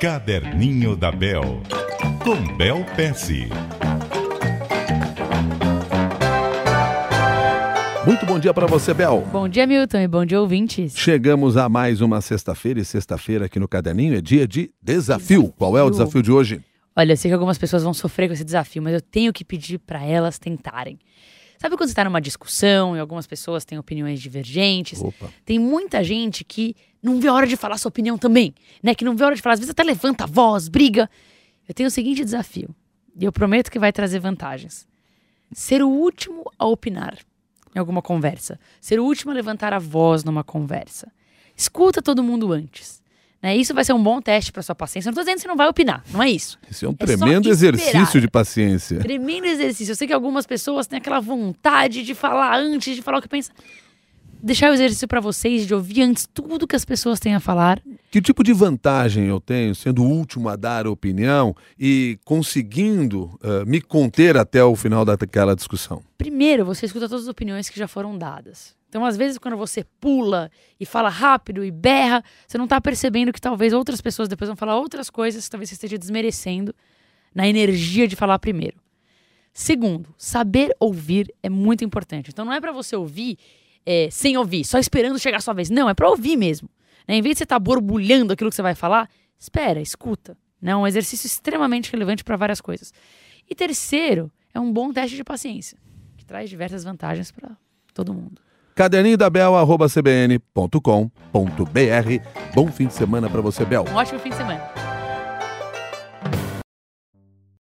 Caderninho da Bel, com Bel Pesce. Muito bom dia para você, Bel. Bom dia, Milton, e bom dia, ouvintes. Chegamos a mais uma sexta-feira e sexta-feira aqui no Caderninho é dia de desafio. Qual é o desafio de hoje? Olha, eu sei que algumas pessoas vão sofrer com esse desafio, mas eu tenho que pedir para elas tentarem. Sabe quando você está numa discussão e algumas pessoas têm opiniões divergentes? Opa. Tem muita gente que não vê a hora de falar sua opinião também, né? Que não vê a hora de falar, às vezes até levanta a voz, briga. Eu tenho o seguinte desafio, e eu prometo que vai trazer vantagens. Ser o último a opinar em alguma conversa. Ser o último a levantar a voz numa conversa. Escuta todo mundo antes. Né? Isso vai ser um bom teste para sua paciência. Eu não estou dizendo que você não vai opinar, não é isso. Esse é um É tremendo exercício de paciência. Tremendo exercício. Eu sei que algumas pessoas têm aquela vontade de falar antes, de falar o que pensa. Deixar o exercício para vocês de ouvir antes tudo que as pessoas têm a falar. Que tipo de vantagem eu tenho sendo o último a dar opinião e conseguindo eh, me conter até o final daquela discussão? Primeiro, você escuta todas as opiniões que já foram dadas. Então, às vezes, quando você pula e fala rápido e berra, você não está percebendo que talvez outras pessoas depois vão falar outras coisas que talvez você esteja desmerecendo na energia de falar primeiro. Segundo, saber ouvir é muito importante. Então, não é para você ouvir é, sem ouvir, só esperando chegar a sua vez. Não, é para ouvir mesmo. Né? Em vez de você estar tá borbulhando aquilo que você vai falar, espera, escuta. Né? Um exercício extremamente relevante para várias coisas. E terceiro, é um bom teste de paciência, que traz diversas vantagens para todo mundo. Caderninho da Bel, arroba cbn.com.br. Bom fim de semana para você, Bel. Um ótimo fim de semana.